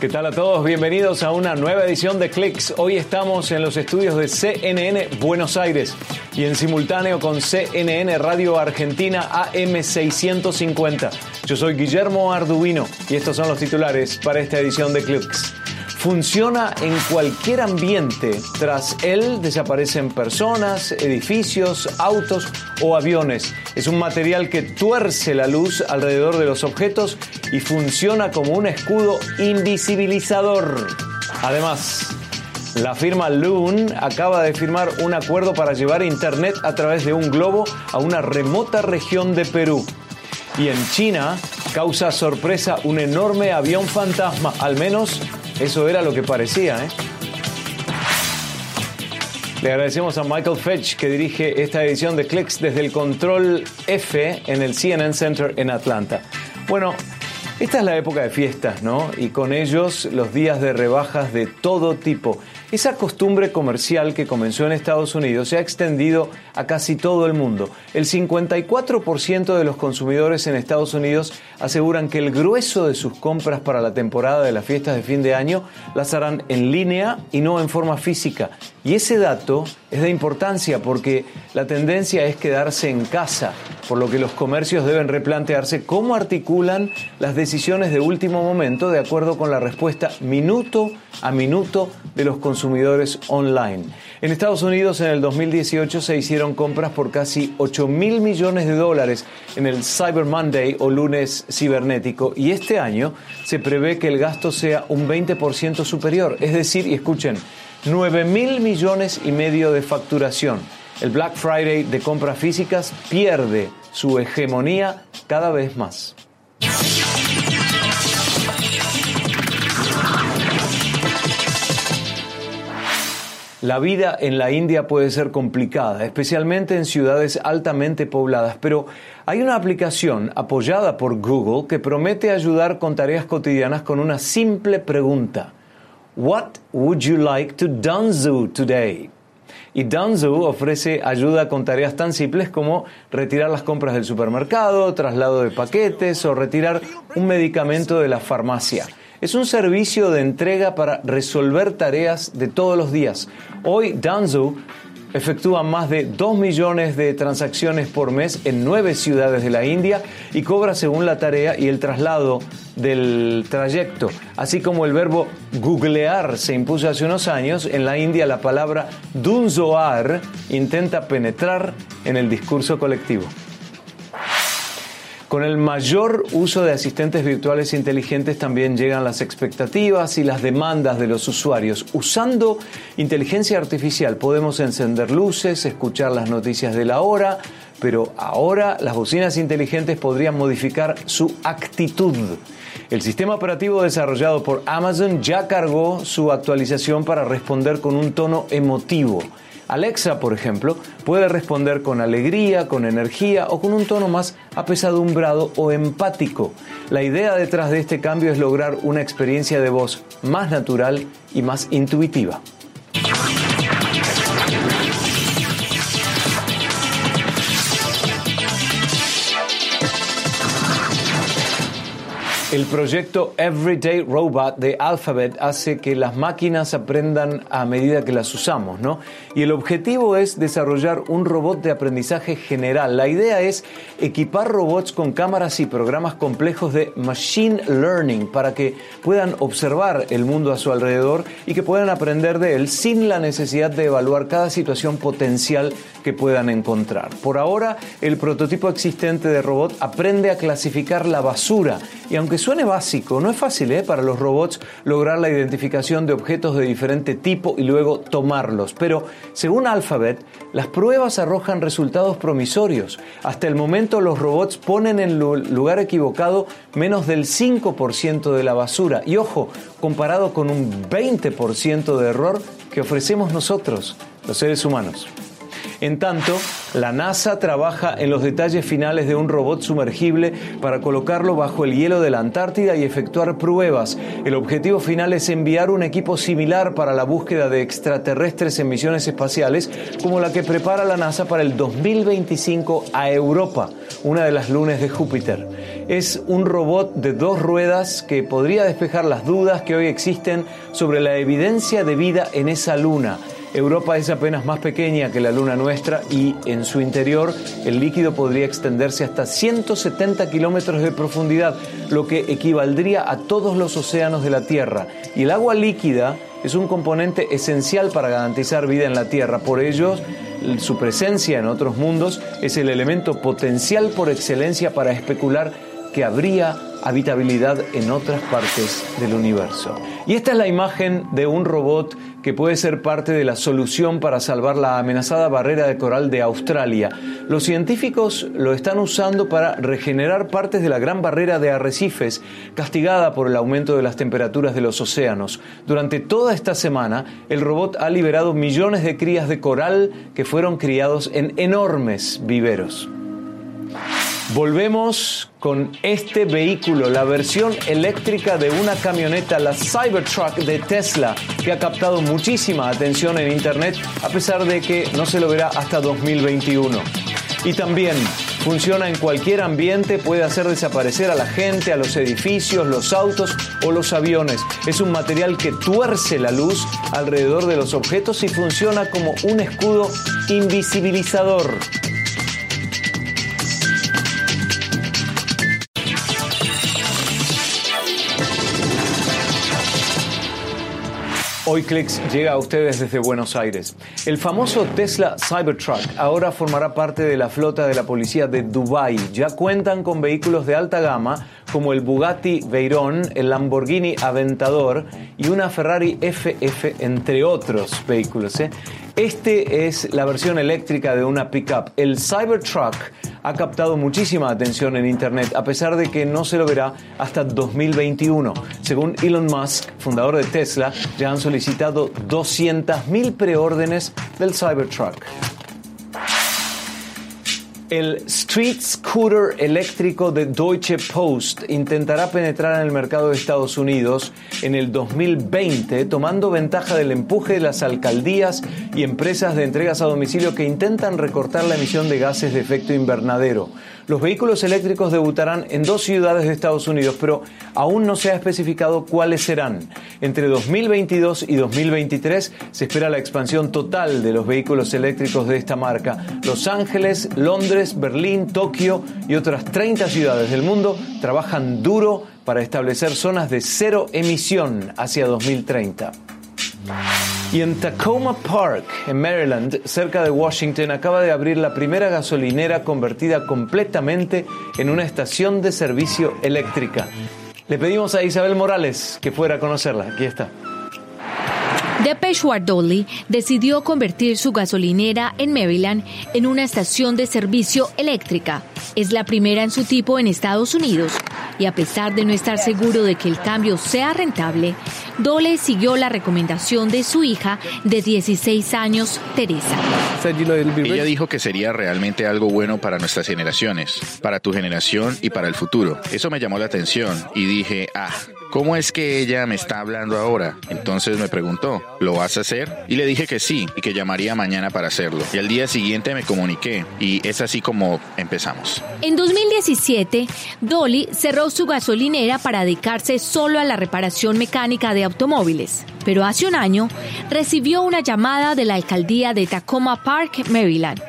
¿Qué tal a todos? Bienvenidos a una nueva edición de Clicks. Hoy estamos en los estudios de CNN Buenos Aires y en simultáneo con CNN Radio Argentina AM650. Yo soy Guillermo Arduino y estos son los titulares para esta edición de Clicks. Funciona en cualquier ambiente. Tras él desaparecen personas, edificios, autos o aviones. Es un material que tuerce la luz alrededor de los objetos y funciona como un escudo invisibilizador. Además, la firma Loon acaba de firmar un acuerdo para llevar Internet a través de un globo a una remota región de Perú. Y en China causa sorpresa un enorme avión fantasma, al menos eso era lo que parecía. ¿eh? Le agradecemos a Michael Fetch que dirige esta edición de Clicks desde el control F en el CNN Center en Atlanta. Bueno, esta es la época de fiestas, ¿no? Y con ellos los días de rebajas de todo tipo. Esa costumbre comercial que comenzó en Estados Unidos se ha extendido a casi todo el mundo. El 54% de los consumidores en Estados Unidos aseguran que el grueso de sus compras para la temporada de las fiestas de fin de año las harán en línea y no en forma física. Y ese dato es de importancia porque la tendencia es quedarse en casa, por lo que los comercios deben replantearse cómo articulan las decisiones de último momento de acuerdo con la respuesta minuto a minuto de los consumidores online. En Estados Unidos en el 2018 se hicieron compras por casi 8 mil millones de dólares en el Cyber Monday o lunes cibernético y este año se prevé que el gasto sea un 20% superior, es decir, y escuchen, 9 mil millones y medio de facturación. El Black Friday de compras físicas pierde su hegemonía cada vez más. La vida en la India puede ser complicada, especialmente en ciudades altamente pobladas, pero hay una aplicación apoyada por Google que promete ayudar con tareas cotidianas con una simple pregunta. What would you like to do today? Y Danzu ofrece ayuda con tareas tan simples como retirar las compras del supermercado, traslado de paquetes o retirar un medicamento de la farmacia. Es un servicio de entrega para resolver tareas de todos los días. Hoy Danzu efectúa más de 2 millones de transacciones por mes en nueve ciudades de la India y cobra según la tarea y el traslado del trayecto. Así como el verbo googlear se impuso hace unos años, en la India la palabra dunzoar intenta penetrar en el discurso colectivo. Con el mayor uso de asistentes virtuales inteligentes también llegan las expectativas y las demandas de los usuarios. Usando inteligencia artificial podemos encender luces, escuchar las noticias de la hora, pero ahora las bocinas inteligentes podrían modificar su actitud. El sistema operativo desarrollado por Amazon ya cargó su actualización para responder con un tono emotivo. Alexa, por ejemplo, puede responder con alegría, con energía o con un tono más apesadumbrado o empático. La idea detrás de este cambio es lograr una experiencia de voz más natural y más intuitiva. El proyecto Everyday Robot de Alphabet hace que las máquinas aprendan a medida que las usamos, ¿no? Y el objetivo es desarrollar un robot de aprendizaje general. La idea es equipar robots con cámaras y programas complejos de machine learning para que puedan observar el mundo a su alrededor y que puedan aprender de él sin la necesidad de evaluar cada situación potencial que puedan encontrar. Por ahora, el prototipo existente de robot aprende a clasificar la basura y aunque suene básico, no es fácil ¿eh? para los robots lograr la identificación de objetos de diferente tipo y luego tomarlos. Pero según Alphabet, las pruebas arrojan resultados promisorios. Hasta el momento los robots ponen en lugar equivocado menos del 5% de la basura. Y ojo, comparado con un 20% de error que ofrecemos nosotros, los seres humanos. En tanto, la NASA trabaja en los detalles finales de un robot sumergible para colocarlo bajo el hielo de la Antártida y efectuar pruebas. El objetivo final es enviar un equipo similar para la búsqueda de extraterrestres en misiones espaciales, como la que prepara la NASA para el 2025 a Europa, una de las lunas de Júpiter. Es un robot de dos ruedas que podría despejar las dudas que hoy existen sobre la evidencia de vida en esa luna. Europa es apenas más pequeña que la luna nuestra y en su interior el líquido podría extenderse hasta 170 kilómetros de profundidad, lo que equivaldría a todos los océanos de la Tierra. Y el agua líquida es un componente esencial para garantizar vida en la Tierra. Por ello, su presencia en otros mundos es el elemento potencial por excelencia para especular que habría habitabilidad en otras partes del universo. Y esta es la imagen de un robot que puede ser parte de la solución para salvar la amenazada barrera de coral de Australia. Los científicos lo están usando para regenerar partes de la gran barrera de arrecifes, castigada por el aumento de las temperaturas de los océanos. Durante toda esta semana, el robot ha liberado millones de crías de coral que fueron criados en enormes viveros. Volvemos con este vehículo, la versión eléctrica de una camioneta, la Cybertruck de Tesla, que ha captado muchísima atención en Internet a pesar de que no se lo verá hasta 2021. Y también funciona en cualquier ambiente, puede hacer desaparecer a la gente, a los edificios, los autos o los aviones. Es un material que tuerce la luz alrededor de los objetos y funciona como un escudo invisibilizador. Hoy Clicks llega a ustedes desde Buenos Aires. El famoso Tesla Cybertruck ahora formará parte de la flota de la policía de Dubai. Ya cuentan con vehículos de alta gama como el Bugatti Veyron, el Lamborghini Aventador y una Ferrari FF, entre otros vehículos. ¿eh? Este es la versión eléctrica de una pickup. El Cybertruck ha captado muchísima atención en Internet, a pesar de que no se lo verá hasta 2021. Según Elon Musk, fundador de Tesla, ya han solicitado 200.000 preórdenes del Cybertruck. El Street Scooter eléctrico de Deutsche Post intentará penetrar en el mercado de Estados Unidos en el 2020, tomando ventaja del empuje de las alcaldías y empresas de entregas a domicilio que intentan recortar la emisión de gases de efecto invernadero. Los vehículos eléctricos debutarán en dos ciudades de Estados Unidos, pero aún no se ha especificado cuáles serán. Entre 2022 y 2023 se espera la expansión total de los vehículos eléctricos de esta marca. Los Ángeles, Londres, Berlín, Tokio y otras 30 ciudades del mundo trabajan duro para establecer zonas de cero emisión hacia 2030. Y en Tacoma Park, en Maryland, cerca de Washington, acaba de abrir la primera gasolinera convertida completamente en una estación de servicio eléctrica. Le pedimos a Isabel Morales que fuera a conocerla. Aquí está. Depeche Dolly decidió convertir su gasolinera en Maryland en una estación de servicio eléctrica. Es la primera en su tipo en Estados Unidos y a pesar de no estar seguro de que el cambio sea rentable, Dole siguió la recomendación de su hija de 16 años, Teresa. Ella dijo que sería realmente algo bueno para nuestras generaciones, para tu generación y para el futuro. Eso me llamó la atención y dije, ah, ¿Cómo es que ella me está hablando ahora? Entonces me preguntó, ¿lo vas a hacer? Y le dije que sí y que llamaría mañana para hacerlo. Y al día siguiente me comuniqué y es así como empezamos. En 2017, Dolly cerró su gasolinera para dedicarse solo a la reparación mecánica de automóviles. Pero hace un año recibió una llamada de la alcaldía de Tacoma Park, Maryland,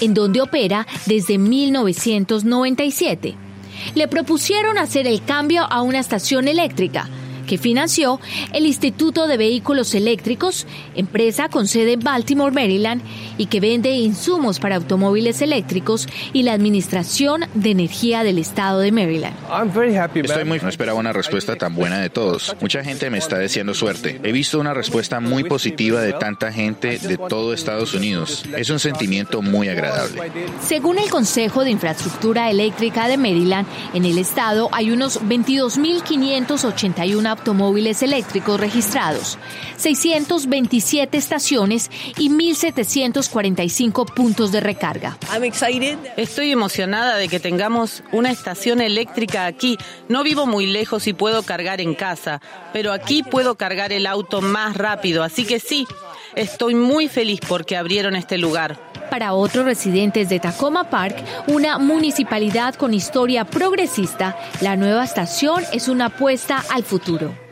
en donde opera desde 1997 le propusieron hacer el cambio a una estación eléctrica que financió el Instituto de Vehículos Eléctricos, empresa con sede en Baltimore, Maryland, y que vende insumos para automóviles eléctricos y la Administración de Energía del Estado de Maryland. Estoy muy no esperaba una respuesta tan buena de todos. Mucha gente me está deseando suerte. He visto una respuesta muy positiva de tanta gente de todo Estados Unidos. Es un sentimiento muy agradable. Según el Consejo de Infraestructura Eléctrica de Maryland, en el estado hay unos 22.581 automóviles eléctricos registrados, 627 estaciones y 1.745 puntos de recarga. Estoy emocionada de que tengamos una estación eléctrica aquí. No vivo muy lejos y puedo cargar en casa, pero aquí puedo cargar el auto más rápido, así que sí, estoy muy feliz porque abrieron este lugar. Para otros residentes de Tacoma Park, una municipalidad con historia progresista, la nueva estación es una apuesta al futuro.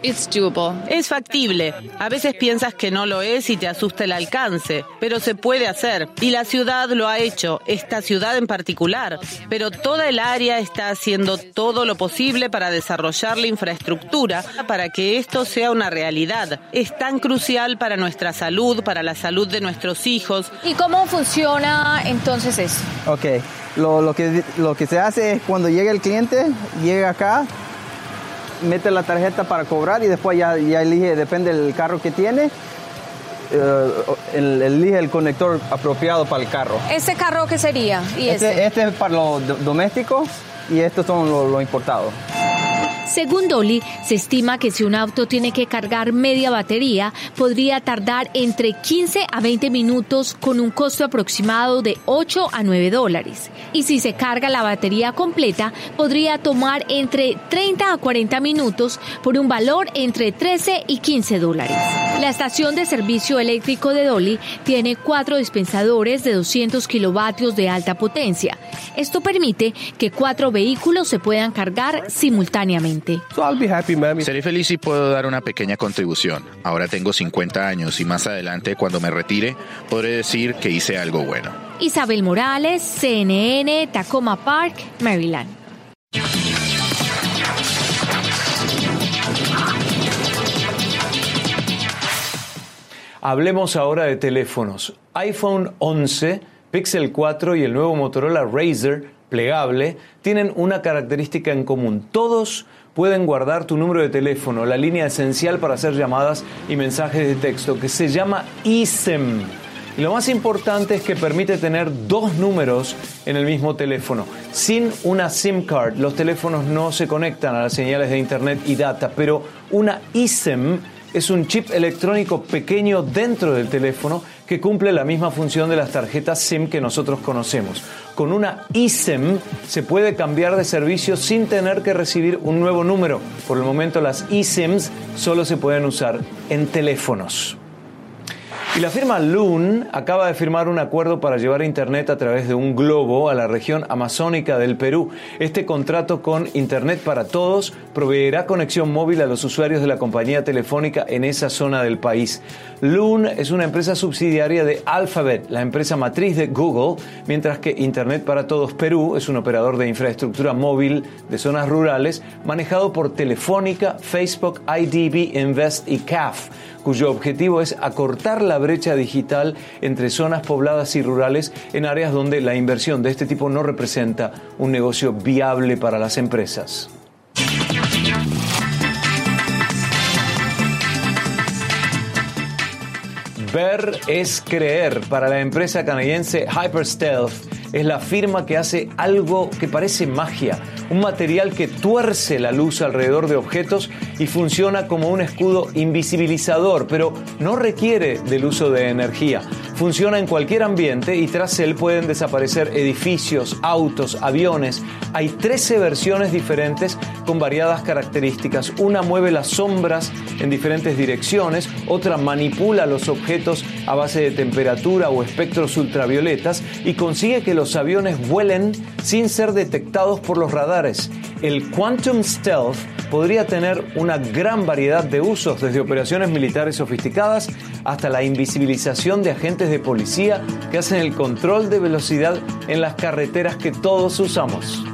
Es factible. A veces piensas que no lo es y te asusta el alcance, pero se puede hacer. Y la ciudad lo ha hecho, esta ciudad en particular. Pero toda el área está haciendo todo lo posible para desarrollar la infraestructura para que esto sea una realidad. Es tan crucial para nuestra salud, para la salud de nuestros hijos. ¿Y cómo funciona entonces eso? Ok, lo, lo, que, lo que se hace es cuando llega el cliente, llega acá, mete la tarjeta para cobrar y después ya, ya elige, depende del carro que tiene, eh, elige el conector apropiado para el carro. ¿Ese carro qué sería? ¿Y este, este es para lo doméstico y estos son los lo importados. Según Dolly, se estima que si un auto tiene que cargar media batería, podría tardar entre 15 a 20 minutos con un costo aproximado de 8 a 9 dólares. Y si se carga la batería completa, podría tomar entre 30 a 40 minutos por un valor entre 13 y 15 dólares. La estación de servicio eléctrico de Dolly tiene cuatro dispensadores de 200 kilovatios de alta potencia. Esto permite que cuatro vehículos se puedan cargar simultáneamente. Seré feliz si puedo dar una pequeña contribución. Ahora tengo 50 años y más adelante, cuando me retire, podré decir que hice algo bueno. Isabel Morales, CNN, Tacoma Park, Maryland. Hablemos ahora de teléfonos. iPhone 11, Pixel 4 y el nuevo Motorola Razr plegable tienen una característica en común. Todos pueden guardar tu número de teléfono, la línea esencial para hacer llamadas y mensajes de texto, que se llama eSIM. Y lo más importante es que permite tener dos números en el mismo teléfono. Sin una SIM card, los teléfonos no se conectan a las señales de Internet y data, pero una eSIM es un chip electrónico pequeño dentro del teléfono que cumple la misma función de las tarjetas SIM que nosotros conocemos. Con una eSIM se puede cambiar de servicio sin tener que recibir un nuevo número. Por el momento las eSIMs solo se pueden usar en teléfonos. Y la firma Loon acaba de firmar un acuerdo para llevar Internet a través de un globo a la región amazónica del Perú. Este contrato con Internet para Todos proveerá conexión móvil a los usuarios de la compañía telefónica en esa zona del país. Loon es una empresa subsidiaria de Alphabet, la empresa matriz de Google, mientras que Internet para Todos Perú es un operador de infraestructura móvil de zonas rurales manejado por Telefónica, Facebook, IDB, Invest y CAF cuyo objetivo es acortar la brecha digital entre zonas pobladas y rurales en áreas donde la inversión de este tipo no representa un negocio viable para las empresas. Ver es creer. Para la empresa canadiense Hyperstealth es la firma que hace algo que parece magia un material que tuerce la luz alrededor de objetos y funciona como un escudo invisibilizador, pero no requiere del uso de energía. Funciona en cualquier ambiente y tras él pueden desaparecer edificios, autos, aviones. Hay 13 versiones diferentes con variadas características. Una mueve las sombras en diferentes direcciones, otra manipula los objetos a base de temperatura o espectros ultravioletas y consigue que los aviones vuelen sin ser detectados por los radares. El Quantum Stealth podría tener una gran variedad de usos, desde operaciones militares sofisticadas hasta la invisibilización de agentes de policía que hacen el control de velocidad en las carreteras que todos usamos.